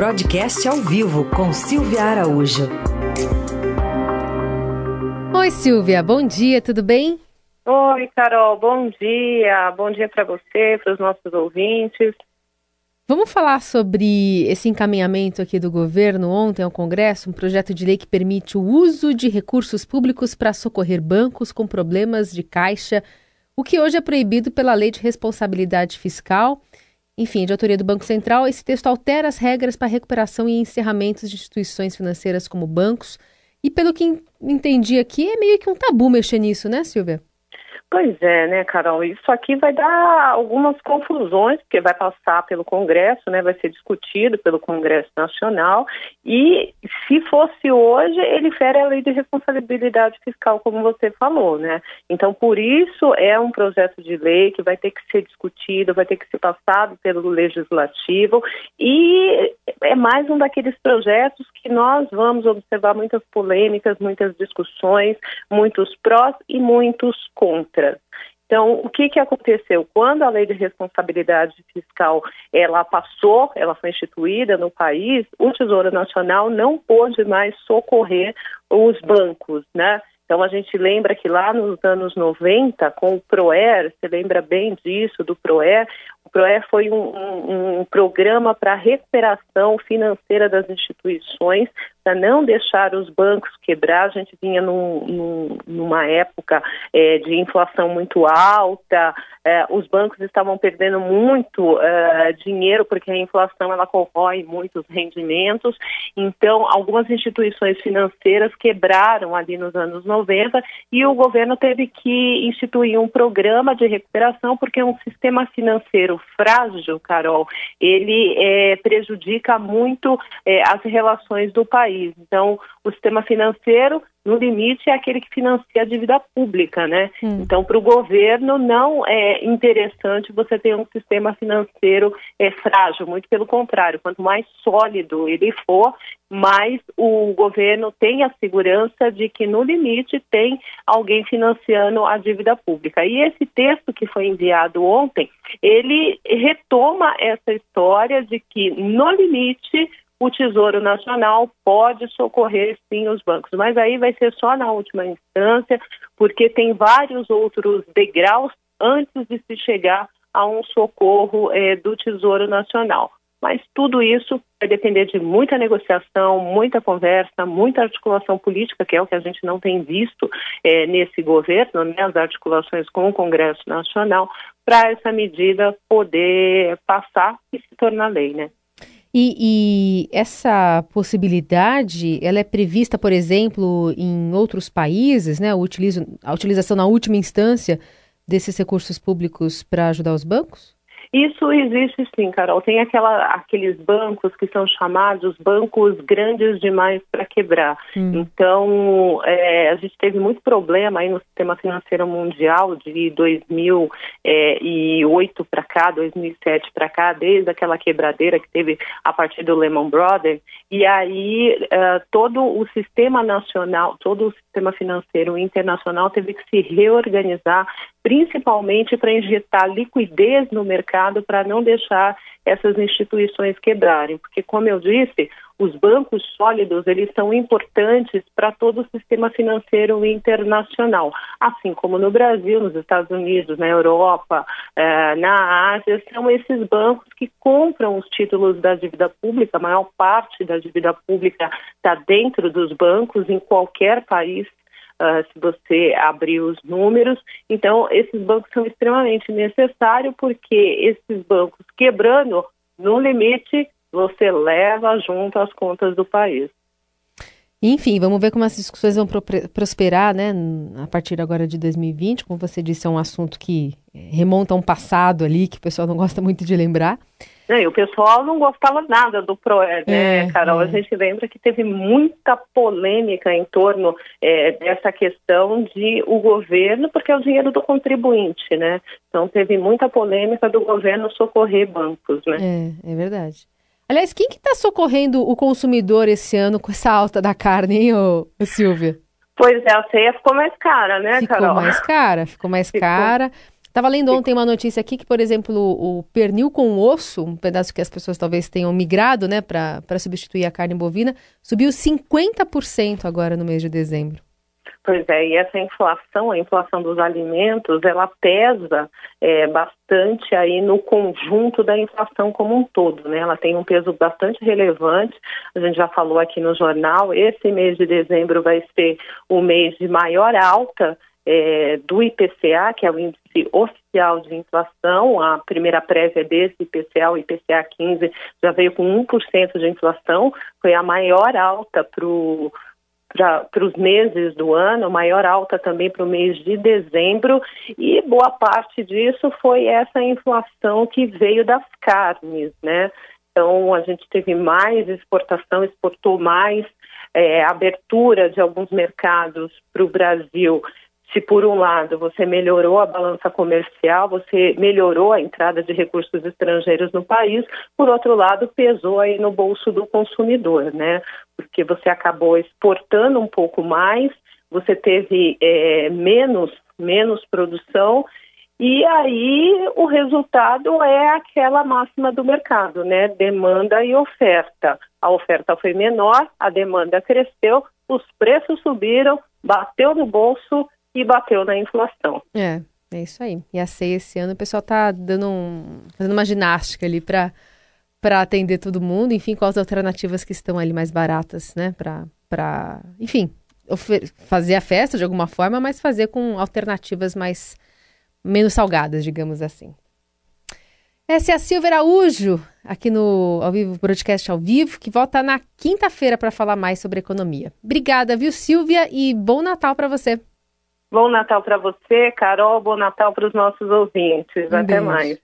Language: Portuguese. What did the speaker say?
Broadcast ao vivo com Silvia Araújo. Oi, Silvia. Bom dia, tudo bem? Oi, Carol. Bom dia. Bom dia para você, para os nossos ouvintes. Vamos falar sobre esse encaminhamento aqui do governo ontem ao Congresso, um projeto de lei que permite o uso de recursos públicos para socorrer bancos com problemas de caixa, o que hoje é proibido pela Lei de Responsabilidade Fiscal. Enfim, de autoria do Banco Central, esse texto altera as regras para recuperação e encerramentos de instituições financeiras como bancos. E pelo que entendi aqui, é meio que um tabu mexer nisso, né, Silvia? Pois é, né, Carol? Isso aqui vai dar algumas confusões, porque vai passar pelo Congresso, né? Vai ser discutido pelo Congresso Nacional. E se fosse hoje, ele fere a lei de responsabilidade fiscal, como você falou, né? Então, por isso é um projeto de lei que vai ter que ser discutido, vai ter que ser passado pelo legislativo. E é mais um daqueles projetos que nós vamos observar muitas polêmicas, muitas discussões, muitos prós e muitos contras. Então, o que, que aconteceu? Quando a lei de responsabilidade fiscal ela passou, ela foi instituída no país, o Tesouro Nacional não pôde mais socorrer os bancos, né? Então a gente lembra que lá nos anos 90, com o PROER, você lembra bem disso, do PROER, o PROER foi um, um, um programa para recuperação financeira das instituições, para não deixar os bancos quebrar. A gente vinha num, num, numa época é, de inflação muito alta, é, os bancos estavam perdendo muito é, dinheiro porque a inflação ela corrói muitos rendimentos. Então, algumas instituições financeiras quebraram ali nos anos 90 e o governo teve que instituir um programa de recuperação porque um sistema financeiro frágil, Carol, ele é, prejudica muito é, as relações do país. Então, o sistema financeiro, no limite, é aquele que financia a dívida pública, né? Hum. Então, para o governo, não é interessante você ter um sistema financeiro é, frágil, muito pelo contrário, quanto mais sólido ele for, mais o governo tem a segurança de que, no limite, tem alguém financiando a dívida pública. E esse texto que foi enviado ontem, ele retoma essa história de que, no limite, o Tesouro Nacional pode socorrer sim os bancos, mas aí vai ser só na última instância, porque tem vários outros degraus antes de se chegar a um socorro é, do Tesouro Nacional. Mas tudo isso vai depender de muita negociação, muita conversa, muita articulação política, que é o que a gente não tem visto é, nesse governo, né, as articulações com o Congresso Nacional, para essa medida poder passar e se tornar lei, né? E, e, essa possibilidade, ela é prevista, por exemplo, em outros países, né? a utilização na última instância desses recursos públicos para ajudar os bancos? Isso existe sim, Carol. Tem aquela, aqueles bancos que são chamados bancos grandes demais para quebrar. Hum. Então, é, a gente teve muito problema aí no sistema financeiro mundial de 2008 para cá, 2007 para cá, desde aquela quebradeira que teve a partir do Lehman Brothers. E aí, uh, todo o sistema nacional, todo o sistema financeiro internacional teve que se reorganizar principalmente para injetar liquidez no mercado para não deixar essas instituições quebrarem, porque como eu disse, os bancos sólidos eles são importantes para todo o sistema financeiro internacional, assim como no Brasil, nos Estados Unidos, na Europa, eh, na Ásia, são esses bancos que compram os títulos da dívida pública, a maior parte da dívida pública está dentro dos bancos em qualquer país uh, se você abrir os números. Então, esses bancos são extremamente necessários porque esses bancos quebrando, no limite, você leva junto as contas do país. Enfim, vamos ver como as discussões vão prosperar, né, a partir agora de 2020. Como você disse, é um assunto que remonta a um passado ali que o pessoal não gosta muito de lembrar. É, e o pessoal não gostava nada do PROER, né, é, Carol? É. A gente lembra que teve muita polêmica em torno é, dessa questão de o governo, porque é o dinheiro do contribuinte, né? Então teve muita polêmica do governo socorrer bancos, né? É, é verdade. Aliás, quem que está socorrendo o consumidor esse ano com essa alta da carne, hein, ô, Silvia? Pois é, a ceia ficou mais cara, né, ficou Carol? Ficou mais cara, ficou mais ficou. cara. Estava lendo ontem uma notícia aqui que, por exemplo, o pernil com osso, um pedaço que as pessoas talvez tenham migrado, né, para substituir a carne bovina, subiu 50% agora no mês de dezembro. Pois é, e essa inflação, a inflação dos alimentos, ela pesa é, bastante aí no conjunto da inflação como um todo, né? Ela tem um peso bastante relevante. A gente já falou aqui no jornal, esse mês de dezembro vai ser o mês de maior alta é, do IPCA, que é o índice oficial de inflação, a primeira prévia desse IPCA, o IPCA 15, já veio com 1% de inflação, foi a maior alta para os meses do ano, maior alta também para o mês de dezembro, e boa parte disso foi essa inflação que veio das carnes, né? Então a gente teve mais exportação, exportou mais é, abertura de alguns mercados para o Brasil se por um lado você melhorou a balança comercial, você melhorou a entrada de recursos estrangeiros no país, por outro lado pesou aí no bolso do consumidor, né? Porque você acabou exportando um pouco mais, você teve é, menos menos produção e aí o resultado é aquela máxima do mercado, né? Demanda e oferta. A oferta foi menor, a demanda cresceu, os preços subiram, bateu no bolso e bateu na inflação. É, é isso aí. E a ceia esse ano o pessoal está dando um, fazendo uma ginástica ali para para atender todo mundo, enfim, quais alternativas que estão ali mais baratas, né, para, enfim, fazer a festa de alguma forma, mas fazer com alternativas mais menos salgadas, digamos assim. Essa é a Silvia Araújo, aqui no ao vivo, broadcast ao vivo, que volta na quinta-feira para falar mais sobre economia. Obrigada, viu, Silvia, e bom Natal para você. Bom Natal para você, Carol. Bom Natal para os nossos ouvintes. Um Até beijo. mais.